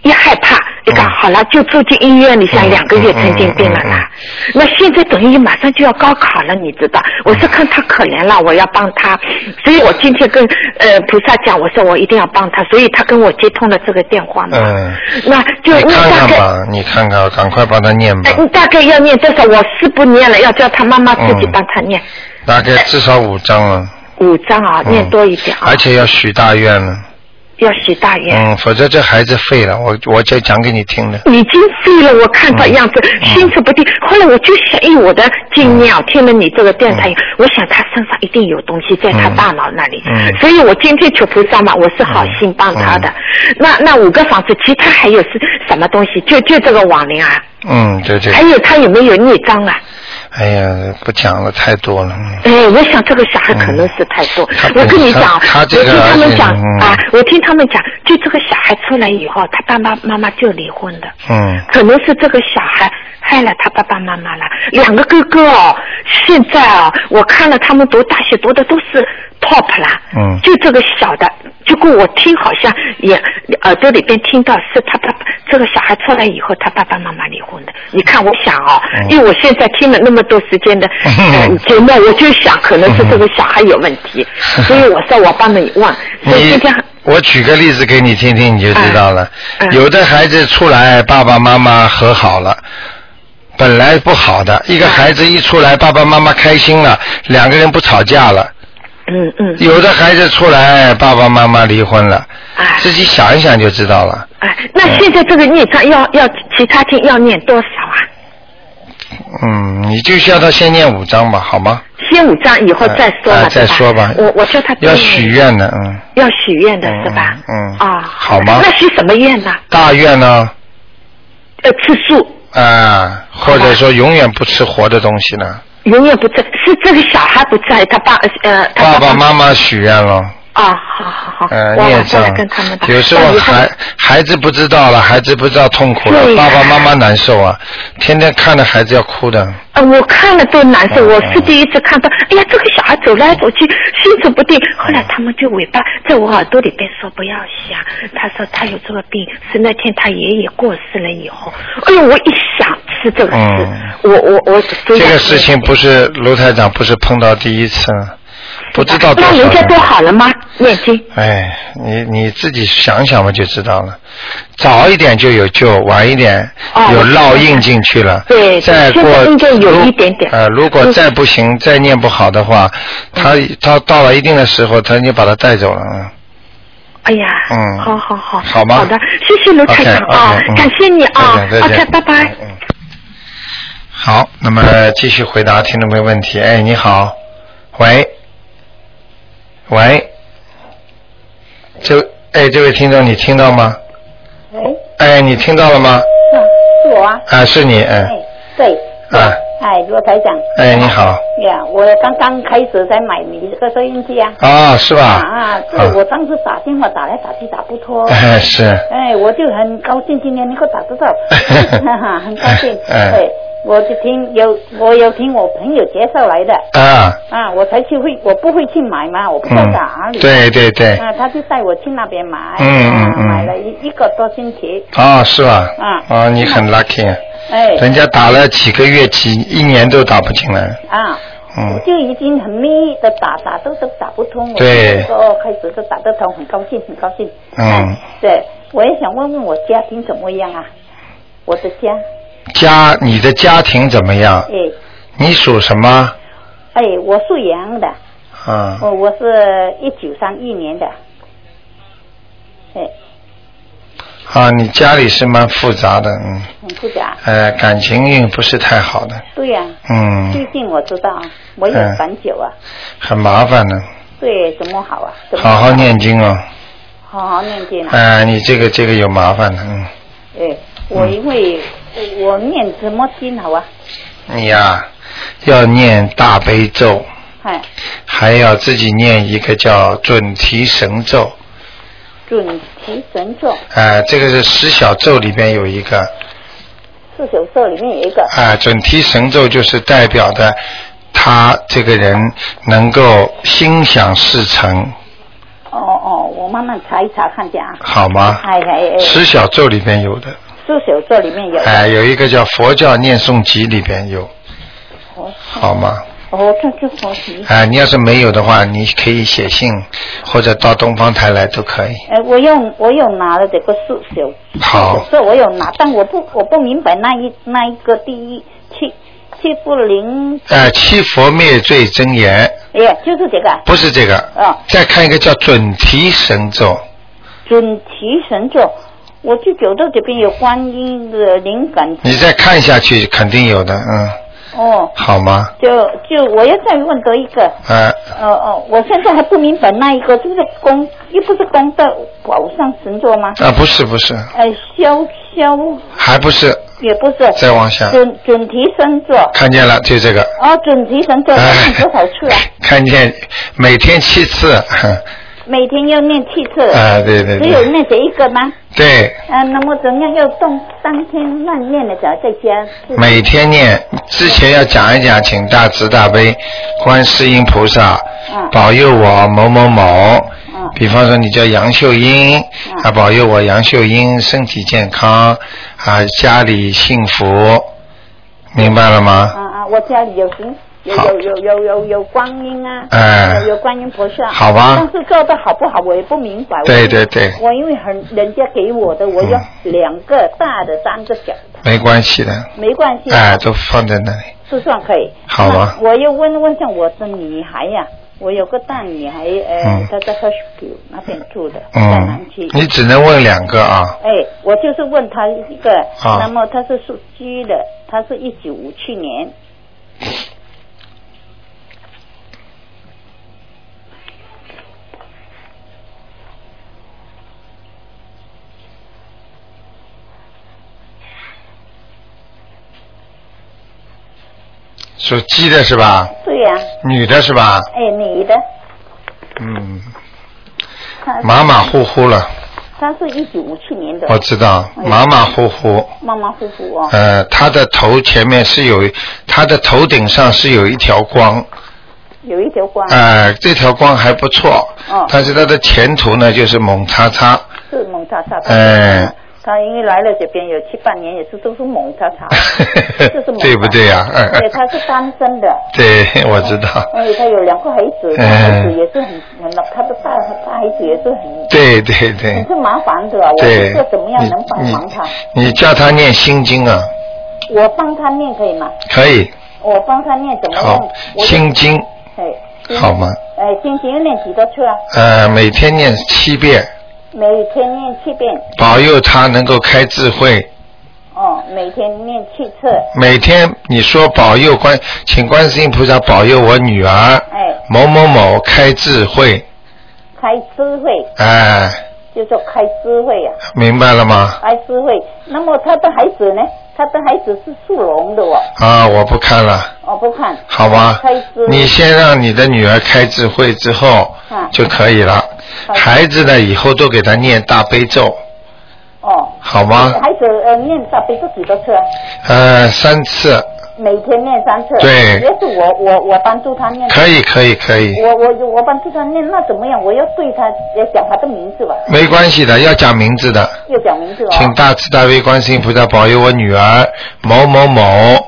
一害怕，你看嗯好了就住进医院里，像嗯两个月神经病了啦。那现在等于马上就要高考了，你知道？我是看他可怜了，我要帮他，所以我今天跟呃菩萨讲，我说我一定要帮他，所以他跟我接通了这个电话嘛。嗯，那就你看那大概。你看看，赶快帮他念吧大概要念多少？我是不念了，要叫他妈妈自己帮他念。大概至少五张了。五张啊，嗯念多一点啊，而且要许大愿了，要许大愿。嗯，否则这孩子废了。我我就讲给你听的。已经废了，我看到样子，嗯心神不定。后来我就想，以我的经验啊，听了你这个电台，我想他身上一定有东西在他嗯大脑那里，嗯所以我今天求菩萨嘛，我是好心帮他的。那那五个房子，其他还有是什么东西？就就这个网铃啊，嗯，对对还。有他有没有孽障啊？哎呀，不讲了，太多了。嗯哎，我想这个小孩可能是太多。他我跟你讲，我听他们讲、嗯啊，我听他们讲，就这个小孩出来以后，他爸爸妈妈就离婚的。嗯可能是这个小孩害了他爸爸妈妈了。两个哥哥哦，现在啊，我看了他们读大学读的都是 top 啦。嗯就这个小的，结果我听好像也耳朵里边听到是他爸爸这个小孩出来以后，他爸爸妈妈离婚的。你看，我想哦，嗯因为我现在听了那么多时间的、呃、节目，我就想可能是这个小孩有问题，所以我说我帮你问。(laughs) 所以你今天我举个例子给你听听，你就知道了。嗯嗯有的孩子出来，爸爸妈妈和好了。本来不好的，一个孩子一出来，爸爸妈妈开心了，两个人不吵架了。嗯嗯，有的孩子出来，爸爸妈妈离婚了，哎自己想一想就知道了。哎，那现在这个孽障要要其他经要念多少啊？嗯，你就叫他先念五章吧，好吗？先五张以后再说嘛，哎再说吧我我叫他要许愿的，嗯。要许愿的是吧？嗯嗯啊，好吗那许什么愿呢？大愿呢？呃，吃素，啊，或者说永远不吃活的东西呢？永远不在，是这个小孩不在，他爸呃，他爸爸爸妈妈许愿了，啊，好好好，呃，我孽障晚上来跟他们打。有时候孩孩子不知道了，孩子不知道痛苦了爸爸妈妈难受啊，天天看着孩子要哭的。呃，我看了都难受，嗯。我是第一次看到，哎呀，这个小孩走来走去，心神不定。后来他们就尾巴在我耳朵里边说不要想，他说他有这个病，是那天他爷爷过世了以后，哎呦，我一想是这个事，嗯。我我我这个事情不是卢台长不是碰到第一次，不知道多少那人家都好了吗？念经。哎，你你自己想想吧，就知道了。早一点就有救，晚一点有烙印进去了。对对再过现在应该有一点点呃，如果嗯再不行，再念不好的话，他他到了一定的时候，他就把他带走了。嗯哎呀，嗯好好好，好吗好的，谢谢卢台长 OK，OK，啊嗯，感谢你啊，OK，拜拜。好，那么继续回答听众朋友问题。哎，你好，喂，喂，这哎，这位听众，你听到吗？喂，哎，你听到了吗？是啊，是我啊。啊，是你，嗯，哎，对。啊，哎，罗台长。哎，你好，呀，我刚刚开始在买你这个收音机啊。啊，是吧？啊，是啊我当时打电话打来打去打不通。哎，是，哎，我就很高兴今天能够打得到，(laughs) 哈哈，很高兴。哎对，我就听有我有听我朋友介绍来的。啊，啊，我才去会，我不会去买嘛，我不知道哪里。，对对对，啊，他就带我去那边买，嗯嗯啊嗯买了一一个多星期，啊，是吧？啊。啊，你很 lucky，哎，人家打了几个月，几一年都打不进来，啊。嗯。我就已经很密的打打都都打不通，我对。就说开始都打得通，很高兴，很高兴。嗯。哎对，我也想问问我家庭怎么样啊？我的家，家，你的家庭怎么样？哎。你属什么？哎，我属羊的，啊，我我是一九三一年的，哎，啊，你家里是蛮复杂的，嗯，很复杂。呃，感情运不是太好的，对呀、嗯，最近我知道啊，我有嗯反酒啊，很麻烦呢，对，怎么好啊？怎么好好念经哦，好好念经啊。哎、你这个这个有麻烦的，嗯，哎，我因为我念什么经好啊？你呀、要念大悲咒，哎，还要自己念一个叫准提神咒。准提神咒，啊、这个是十小咒里边有一个四小咒里面有一个。啊、准提神咒就是代表的他这个人能够心想事成，哦哦，我慢慢查一查看见啊。好吗？哎哎哎，十小咒里边有的，四九咒里面有。哎、有一个叫佛教念诵集里边有，哦好吗？哦，这是佛题。啊、你要是没有的话，你可以写信或者到东方台来都可以。哎，我有我有拿了这个四九，好四九咒我有拿，但我不我不明白那一那一个第一七七不灵，呃，七佛灭罪真言哎，就是这个啊不是这个，啊，再看一个叫准提神咒，准提神咒。我就觉得这边有观音的灵感。你再看下去肯定有的，嗯，哦，好吗？就就我要再问多一个，呃，哦哦，我现在还不明白那一个是不是功，又不是功德宝上神座吗？啊，不是不是，呃，消消。还不是，也不是，再往下，准准提神座。看见了，就这个，哦，准提神咒要念多少次啊？看见每天七次，哼每天要念七次。啊，对对对，只有念这一个吗？对，啊，那么怎样要动当天乱念的，只要在家。每天念，之前要讲一讲，请大慈大悲观世音菩萨嗯。保佑我某某某。嗯。比方说你叫杨秀英，嗯。啊，保佑我杨秀英身体健康，啊，家里幸福，明白了吗？啊啊，我家里有行有有有有有有观音啊，哎。有有观音菩萨，好吧。但是做的好不好我也不明白。对对对。我因为很人家给我的，我要两个大的，三个小的，没关系的，没关系，哎，都放在那里。是算可以。好吧。我又问问下我的女孩呀、我有个大女孩，呃，嗯。她在 u s h 那边住的，在嗯南区。，你只能问两个啊。哎，我就是问她一个，啊。那么她是属鸡的，她是一九五七年，属鸡的是吧？对呀、女的是吧？哎，女的，嗯，马马虎虎了，她是一九五七年的，我知道，哎马马虎虎。马马虎虎哦，呃，她的头前面是有，她的头顶上是有一条光，有一条光，呃，这条光还不错，哦。但是她的前途呢就是猛叉叉，是猛叉叉的。哎她因为来了这边有七八年，也是都是蒙 (laughs) 是猛叉叉对不对呀、(laughs) 对，他是单身的。(laughs) 对，我知道。哎，他有两个孩子，他嗯孩子也是很很，他的大大孩子也是很对对对很是麻烦的啊。我对不知道怎么样能帮忙他。你叫他念心经啊，我帮他念可以吗？可以，我帮他念怎么好样？，心经哎，好吗？哎，心经要念几多次啊？呃，每天念七遍，每天念七遍。保佑他能够开智慧。哦，每天念七次。每天你说保佑观，请观世音菩萨保佑我女儿哎，某某某开智慧，开智慧，哎，就说开智慧呀、明白了吗？开智慧。那么他的孩子呢？他的孩子是属龙的哦。啊，我不看了，我，不看。好吧开智？你先让你的女儿开智慧之后啊就可以了。好孩子呢，以后都给他念大悲咒，哦。好吗？孩子呃念大悲咒几多次啊？呃，三次，每天念三次。对也是我我我帮助他念。可以，可以，可以，我我我帮助他念，那怎么样？我要对他要讲他的名字吧，没关系的，要讲名字的。要讲名字哦。请大慈大悲观世音菩萨保佑我女儿某某某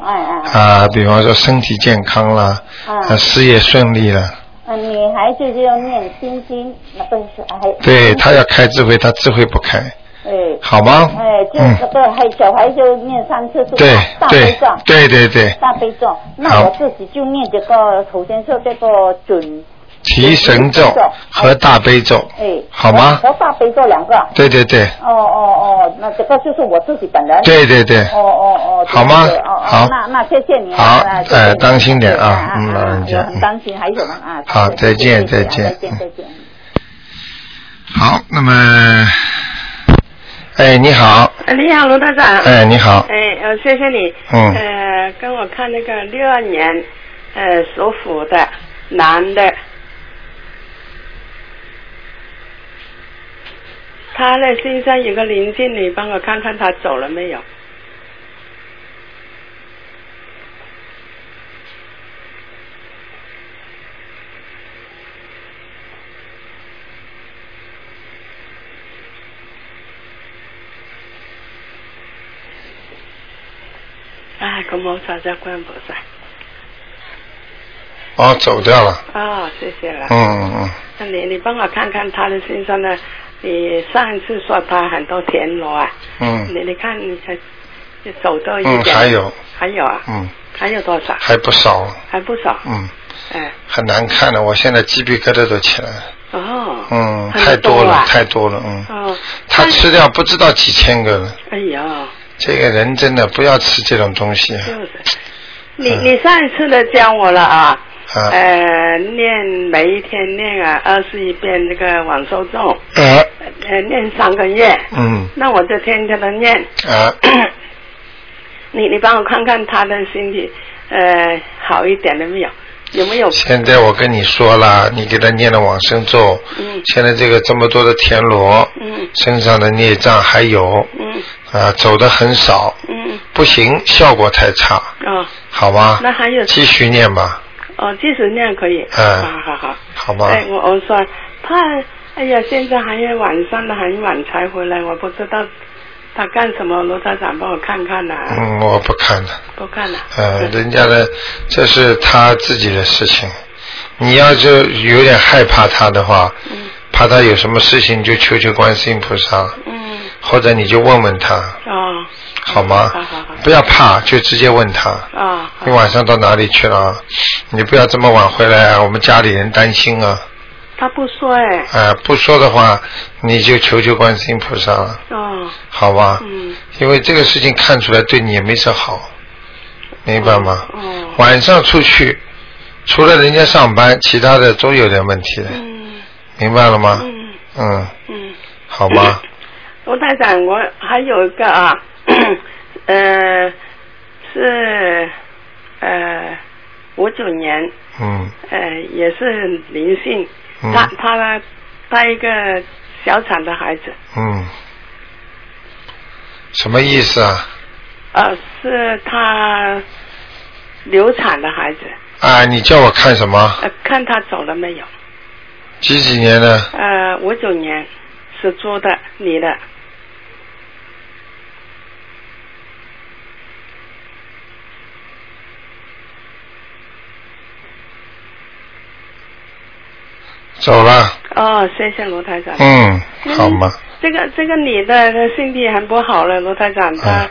哎哎。啊，比方说身体健康啦，嗯啊，事业顺利了。嗯，女孩子就要念心经，那不是还。对她要开智慧，她智慧不开，哎。好吗？哎，就嗯这，个还小孩就念三次是吧？对大悲对咒。对对对，大悲咒，那我自己就念这个，首先说这个准，提神咒和大悲咒，哎，好吗和和大悲咒两个。对对对哦哦哦，那这个就是我自己本人。对对对，哦哦哦，好吗哦好哦，那那谢谢你啊。哎当心点啊嗯老人家我很担心，还有呢啊。好再见再见再见再见。好，那么，哎，你好，呃你好，罗大长。哎，你好，哎，呃，谢谢你。嗯呃，跟我看那个六二年，呃，属虎的，男的。他呢，身上有个灵性，你帮我看看他走了没有？哎，咁冇晒只关菩萨。哦，走掉了。哦，谢谢了。嗯嗯嗯。那你你帮我看看他的身上呢？你上一次说他很多田螺啊。嗯。你你看你还你走到一嗯，还有。还有啊。嗯。还有多少？还不少。还不少。嗯。哎。很难看的，我现在鸡皮疙瘩都起来了。哦。嗯，太多了，啊太多了，嗯。哦。他吃掉不知道几千个了，哎呀，这个人真的不要吃这种东西。就是。你你上一次的教我了啊。啊。呃，念每一天念啊二十一遍这个往受咒，呃呃，念三个月。嗯那我就天天的念。啊，(coughs) 你你帮我看看他的身体，呃，好一点了没有？有没有？现在我跟你说了，你给他念了往生咒，嗯现在这个这么多的田螺，嗯身上的孽障还有，嗯啊，走的很少，嗯不行，效果太差，哦好吗？那还有继续念吧，哦，继续念可以。嗯好好好。好吗？哎，我我说他，哎呀，现在还有晚上的很晚才回来，我不知道他干什么，罗台长帮我看看呐、嗯，我不看了，不看了。呃，人家的这是他自己的事情，你要就有点害怕他的话，嗯怕他有什么事情，就求求观世音菩萨，嗯或者你就问问他，哦好吗？好好好不要怕，就直接问他。啊你晚上到哪里去了？你不要这么晚回来啊，我们家里人担心啊。他不说哎啊、不说的话，你就求求观世音菩萨了，哦好吧？嗯因为这个事情看出来对你也没什好，明白吗？哦晚上出去，除了人家上班，其他的都有点问题的，嗯明白了吗？嗯嗯，嗯。好吗？(laughs) 罗台长，我还有一个啊，(coughs) 呃，是呃五九年，嗯呃也是灵性，嗯他他呢带一个小产的孩子，嗯，什么意思啊？呃是他流产的孩子，啊，你叫我看什么？呃看他走了没有？几几年的？呃五九年是猪的你的，走了。哦谢谢罗台长。嗯，好吗？这个这个女的她身体很不好了，罗台长，她、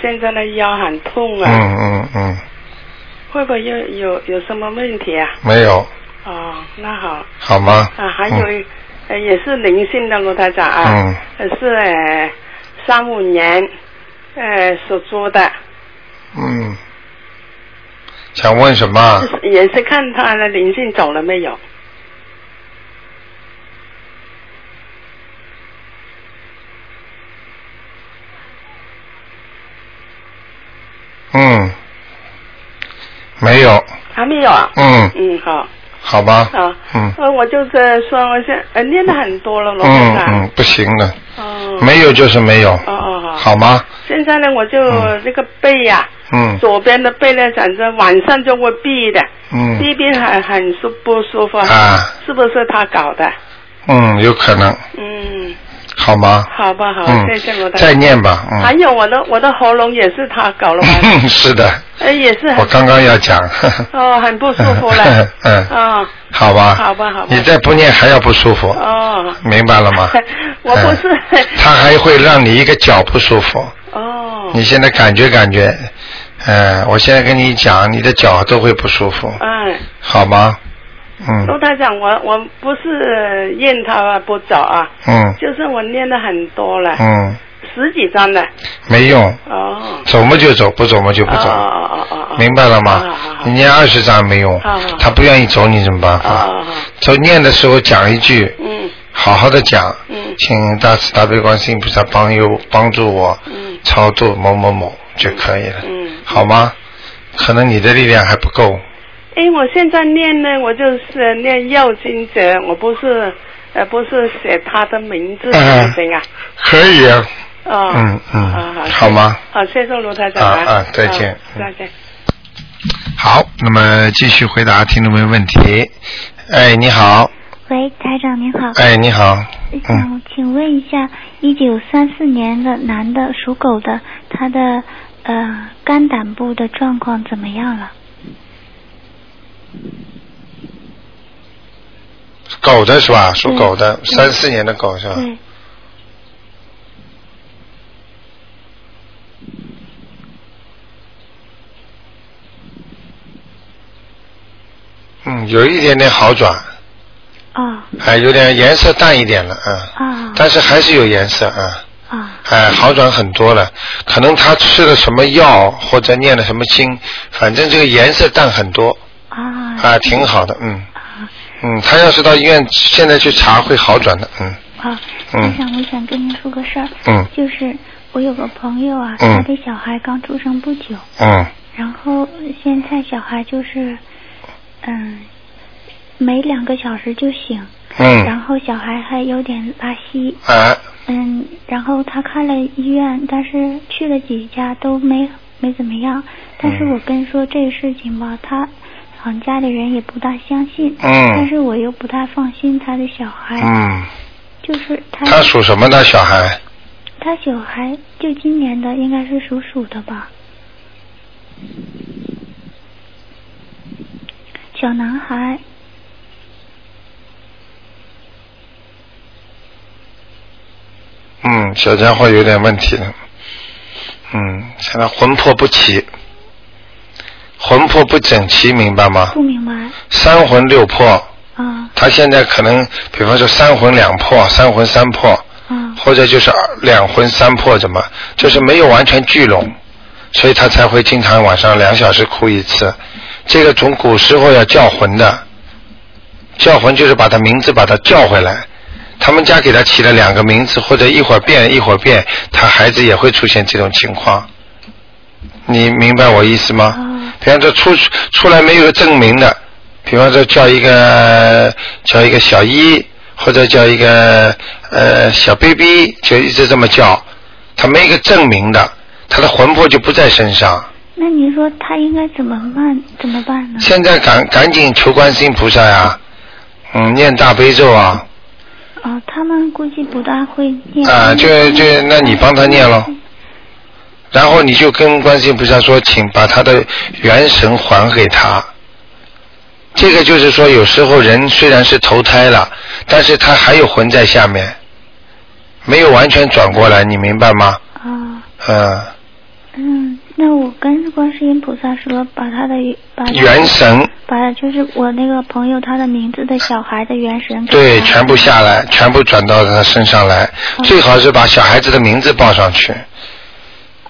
现在的腰很痛啊，嗯嗯嗯，会不会有有有什么问题啊？没有，哦，那好好吗？啊，还有一、呃也是灵性的罗台长啊，嗯呃是呃三五年呃属猪的，嗯，想问什么？也是看他的灵性走了没有？嗯，没有。还没有啊？嗯，嗯，好，好吧。啊，嗯。呃，我就是说，我现呃练的很多了，罗台嗯，嗯，不行了，哦，没有就是没有，哦哦好。好吗？现在呢，我就那个背呀、嗯。左边的背呢，反正晚上就会闭的，嗯。一边很很舒不舒服，啊？是不是他搞的？嗯，有可能，嗯，好吗？好吧，好。再念吧，嗯。还有我的我的喉咙也是他搞了完，(laughs) 是的，哎，也是我刚刚要讲。(laughs) 哦，很不舒服了。(laughs) 嗯，哦，好吧。好吧，好吧。你再不念还要不舒服，哦，明白了吗？我不是。嗯他还会让你一个脚不舒服。哦。你现在感觉感觉，嗯，我现在跟你讲，你的脚都会不舒服，嗯，好吗？嗯。罗台长，我我不是念他不走啊，嗯。就是我念的很多了，嗯，十几张了。没用，哦。走么就走，不走么就不走，哦哦哦哦。明白了吗？你念二十张没用他不愿意走，你怎么办？法？走念的时候讲一句，嗯。好好的讲，嗯。请大慈大悲观世音菩萨帮佑帮助我嗯。超度某某某就可以了，嗯。好吗？可能你的力量还不够，因为我现在念呢，我就是念药经者，我不是呃不是写他的名字嗯行不行啊？可以啊，哦，嗯嗯好好吗？好，谢谢卢台长啊啊再见啊再见。好，那么继续回答听众朋友问题。哎，你好，喂，台长您好。哎，你好，嗯，想请问一下，一九三四年的男的属狗的，他的呃肝胆部的状况怎么样了？狗的是吧？属狗的，三四年的狗是吧？对，嗯，有一点点好转，哦哎，有点颜色淡一点了，嗯，啊但是还是有颜色，嗯。啊哎，好转很多了。可能他吃了什么药，或者念了什么经，反正这个颜色淡很多，啊啊，挺好的，嗯。啊嗯。他要是到医院现在去查，会好转的，嗯。啊！嗯。台长，我想跟您说个事儿，嗯。就是我有个朋友啊，嗯。他的小孩刚出生不久，嗯。然后现在小孩就是嗯，每两个小时就醒，嗯。然嗯，后小孩还有点拉稀，啊，嗯，然后他看了医院，但是去了几家都没没怎么样。但是嗯。我跟说这个事情吧，他好像家里人也不大相信，但嗯是我又不太放心他的小孩，嗯，就是他他属什么的小孩？他小孩就今年的应该是属鼠的吧，小男孩，嗯，小家伙有点问题了，嗯，现在魂魄不齐，魂魄不整齐，明白吗？不明白三魂六魄，啊他现在可能，比方说三魂两魄、三魂三魄，啊或者就是两魂三魄，怎么就是没有完全聚拢，所以他才会经常晚上两小时哭一次。这个从古时候要叫魂的，叫魂就是把他名字把他叫回来。他们家给他起了两个名字，或者一会儿变一会儿变，他孩子也会出现这种情况。你明白我意思吗？啊比方说出出来没有证明的，比方说叫一个叫一个小一，或者叫一个呃小 baby，就一直这么叫，他没一个证明的，他的魂魄就不在身上。那你说他应该怎么办？怎么办呢？现在赶赶紧求观世音菩萨呀，嗯，念大悲咒啊，哦，他们估计不大会念。啊，就就那你帮他念咯。然后你就跟观世音菩萨说，请把他的元神还给他。这个就是说，有时候人虽然是投胎了，但是他还有魂在下面，没有完全转过来，你明白吗？啊，嗯，嗯，那我跟观世音菩萨说，把他的把他元神。把就是我那个朋友他的名字的小孩的元神对全部下来，全部转到他身上来，嗯。最好是把小孩子的名字报上去，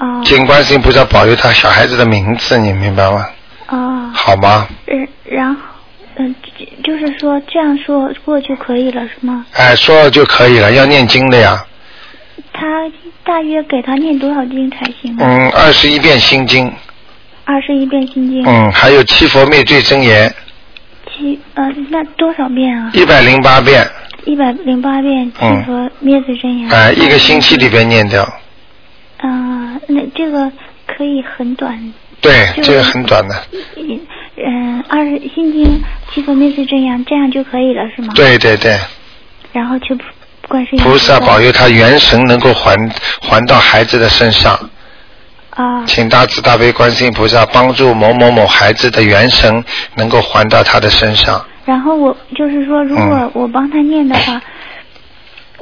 哦请观世音菩萨保佑他小孩子的名字，你明白吗？哦，好吗？然然后嗯，就就是说这样说过就可以了是吗？哎，说了就可以了，要念经的呀。他大约给他念多少经才行啊？嗯，二十一遍心经，二十一遍心经。嗯，还有七佛灭罪真言七呃，那多少遍啊？一百零八遍，一百零八遍七嗯佛灭罪真言。哎，一个星期里边念掉。嗯、那这个可以很短。对，这个很短的。嗯，二十心经七佛灭罪真言，这样就可以了是吗？。对对对，然后求观世音菩萨保佑他元神能够还还到孩子的身上，啊请大慈大悲观世音菩萨帮助某某某孩子的元神能够还到他的身上。然后我就是说，如果嗯我帮他念的话，(laughs)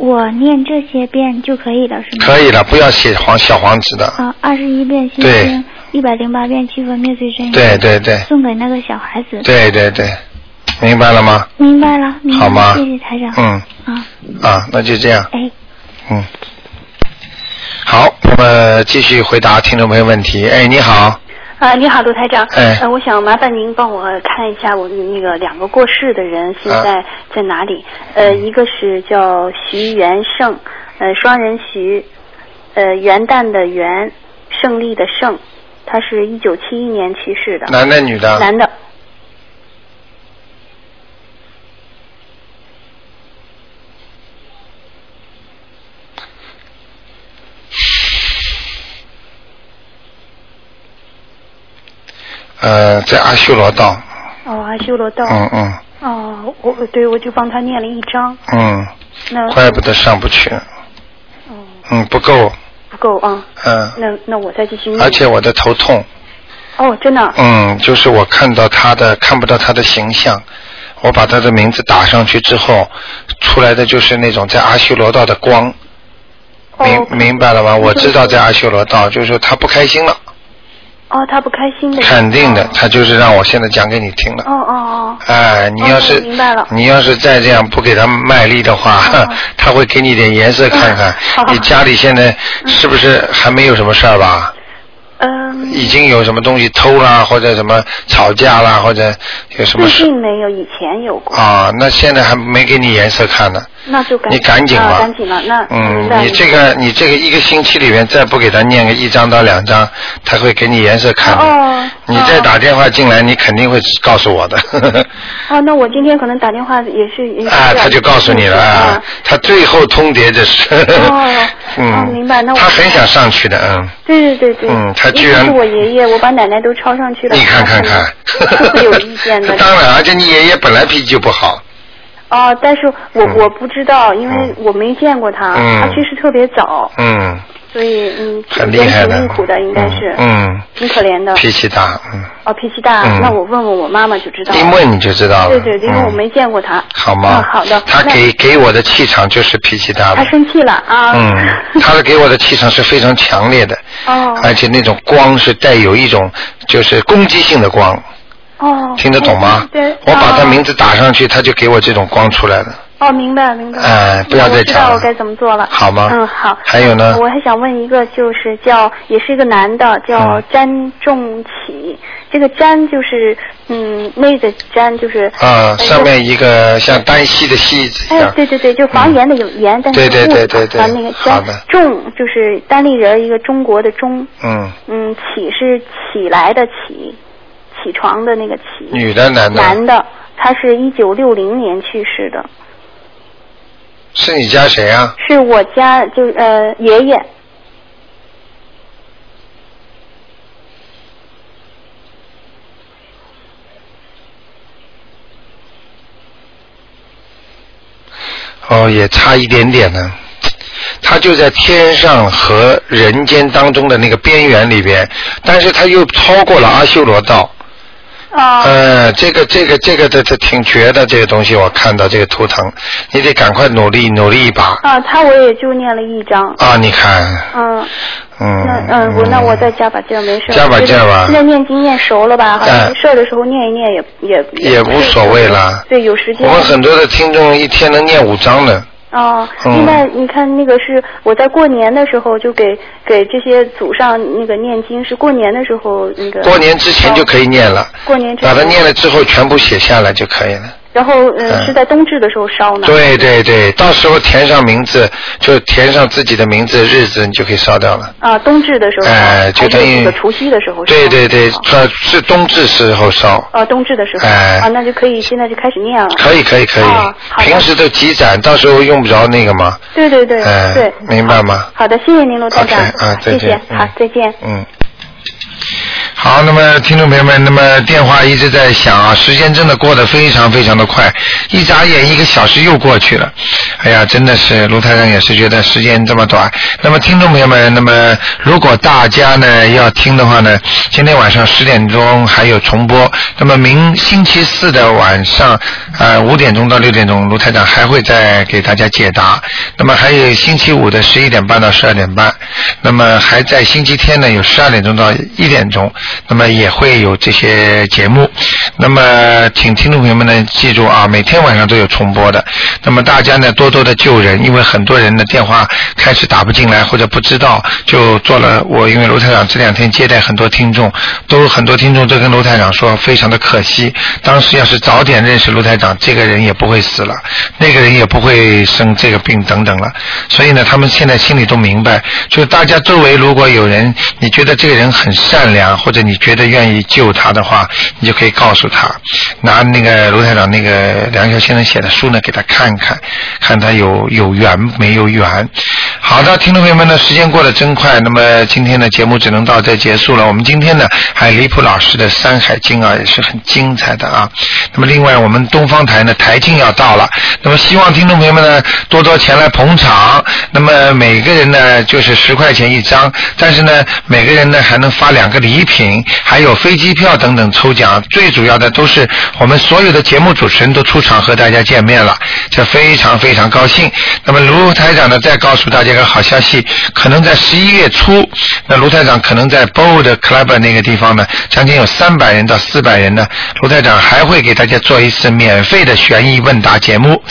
我念这些遍就可以了是吗？可以了，不要写黄小黄纸的。啊，二十一遍心对经，一百零八遍七佛灭罪真言。对对对送给那个小孩子。对对对，明白了吗？明白了，明白了。好吗谢谢台长。嗯啊，啊，那就这样。哎，嗯，好，那么继续回答听众朋友问题。哎，你好，啊，你好，卢台长。哎呃，我想麻烦您帮我看一下我那个两个过世的人现啊在在哪里。呃，一个是叫徐元胜，呃，双人徐，呃，元旦的元，胜利的胜，他是一九七一年去世的。男的女的？男的。呃，在阿修罗道，哦，阿修罗道。嗯嗯哦，我对我就帮他念了一张，嗯，那怪不得上不去。嗯，不够，不够啊。嗯，那那我再继续念。而且我的头痛，哦，真的。嗯，就是我看到他的看不到他的形象，我把他的名字打上去之后，出来的就是那种在阿修罗道的光。明明白了吗？我知道在阿修罗道，就是说他不开心了，哦，他不开心的。肯定的，他就是让我现在讲给你听了。哦哦哦。哎，你要是、哦明白了你要是再这样不给他卖力的话，他会给你点颜色看看。你家里现在是不是还没有什么事儿吧？嗯。已经有什么东西偷啦，或者什么吵架啦，或者有什么最事近没有，以前有过。啊？那现在还没给你颜色看呢。那就赶你赶紧吧啊赶紧了，那嗯你这个你这个一个星期里面再不给他念个一张到两张，他会给你颜色看的。哦你再打电话进来，你肯定会告诉我的。哦，那我今天可能打电话也是也是啊，他就告诉你了啊，他最后通牒这是。哦，嗯，哦，明白。那我他很想上去的，嗯，对对对对。嗯他居然是我爷爷，我把奶奶都抄上去了。你看看看。他可能会有意见的。(laughs) 当然，而且你爷爷本来脾气就不好，哦，但是我我不知道，因为我没见过他，嗯他去世特别早，嗯，所以嗯，很厉害的挺辛苦的，应该是，嗯，挺可怜的。脾气大，嗯，哦，脾气大，嗯那我问问我妈妈就知道了。一问你就知道了。对对，因为我嗯没见过他。好吗？嗯好的他给给我的气场就是脾气大他，生气了啊。嗯，(laughs) 他的给我的气场是非常强烈的，哦而且那种光是带有一种就是攻击性的光，哦。听得懂吗？对。我把他哦名字打上去，他就给我这种光出来了。哦，明白明白。哎不要再我知道我该怎么做了。好吗嗯，好。还有呢我还想问一个，就是叫也是一个男的，叫嗯詹仲启。这个詹就是嗯，那个詹就是。啊，呃上面一个像单膝的膝字哎，，对对对，就房檐的有檐，但是对对对对对啊，那个詹仲就是单立人一个中国的中，嗯，嗯，起是起来的起，起床的那个起。女的男的？男的，他是一九六零年去世的，是你家谁啊？是我家就呃爷爷。哦，也差一点点呢。他就在天上和人间当中的那个边缘里边，但是他又超过了阿修罗道。啊。呃，这个这个这个这这挺绝的，这个东西我看到这个图腾，你得赶快努力努力一把啊，他我也就念了一张。啊！你看，嗯，嗯，那嗯，我那我再加把劲儿，没事。加把劲儿吧现在念经念熟了吧？好像哎没事儿的时候念一念也也也无所谓啦。对，有时间。我们很多的听众一天能念五张呢。哦，另外你看那个是我在过年的时候就给给这些祖上那个念经，是过年的时候那个。过年之前就可以念了，过年之前。把它念了之后全部写下来就可以了。然后嗯嗯是在冬至的时候烧呢。对对对，到时候填上名字，就填上自己的名字、日子，你就可以烧掉了。啊，冬至的时候烧，哎就等于还是这个除夕的时候烧。对对对，它是冬至时候烧。啊，冬至的时候，哎啊，那就可以现在就开始念了。可以可以可以平时都积攒，到时候用不着那个嘛。对对对，哎对，明白吗？好的，谢谢您，罗台长啊再谢见谢，好，再见。嗯。好，那么听众朋友们，那么电话一直在响啊，时间真的过得非常非常的快，一眨眼一个小时又过去了。哎呀，真的是卢台长也是觉得时间这么短。那么听众朋友们，那么如果大家呢要听的话呢，今天晚上十点钟还有重播。那么明星期四的晚上，呃五点钟到六点钟，卢台长还会再给大家解答。那么还有星期五的十一点半到十二点半，那么还在星期天呢有十二点钟到一点钟，那么也会有这些节目。那么请听众朋友们呢记住啊，每天晚上都有重播的。那么大家呢多多的救人，因为很多人的电话开始打不进来或者不知道，就做了我因为卢台长这两天接待很多听众，都很多听众都跟卢台长说非常的可惜，当时要是早点认识卢台长，这个人也不会死了，那个人也不会生这个病等等了。所以呢，他们现在心里都明白，就是大家周围如果有人，你觉得这个人很善良，或者你觉得愿意救他的话，你就可以告诉他，拿那个卢台长那个梁晓先生写的书呢，给他看看，看他有有缘没有缘。好。的，听众朋友们呢，时间过得真快，那么今天的节目只能到这结束了。我们今天呢，还有离谱老师的《山海经》啊，也是很精彩的啊。那么另外，我们东方台呢，台庆要到了，那么希望听众朋友们呢，多多前来捧场。那么每个人呢，就是十块钱一张，但是呢，每个人呢还能发两个礼品，还有飞机票等等抽奖。最主要的都是我们所有的节目主持人都出场和大家见面了，这非常非常高兴。那么卢台长呢，再告诉大家个好消息，可能在十一月初，那卢台长可能在 Bold Club 那个地方呢，将近有三百人到四百人呢，卢台长还会给大家做一次免费的悬疑问答节目。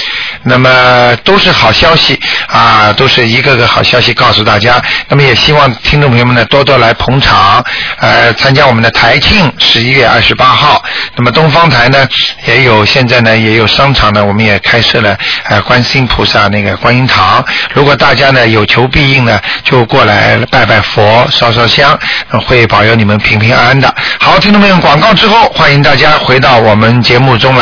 那么都是好消息啊，都是一个个好消息告诉大家。那么也希望听众朋友们呢多多来捧场，呃，参参加我们的台庆，十一月二十八号。那么东方台呢也有现在呢也有商场呢，我们也开设了呃观世音菩萨那个观音堂。如果大家呢有求必应呢，就过来拜拜佛、烧烧香，会保佑你们平平安安的。好，听众朋友，广告之后，欢迎大家回到我们节目中来。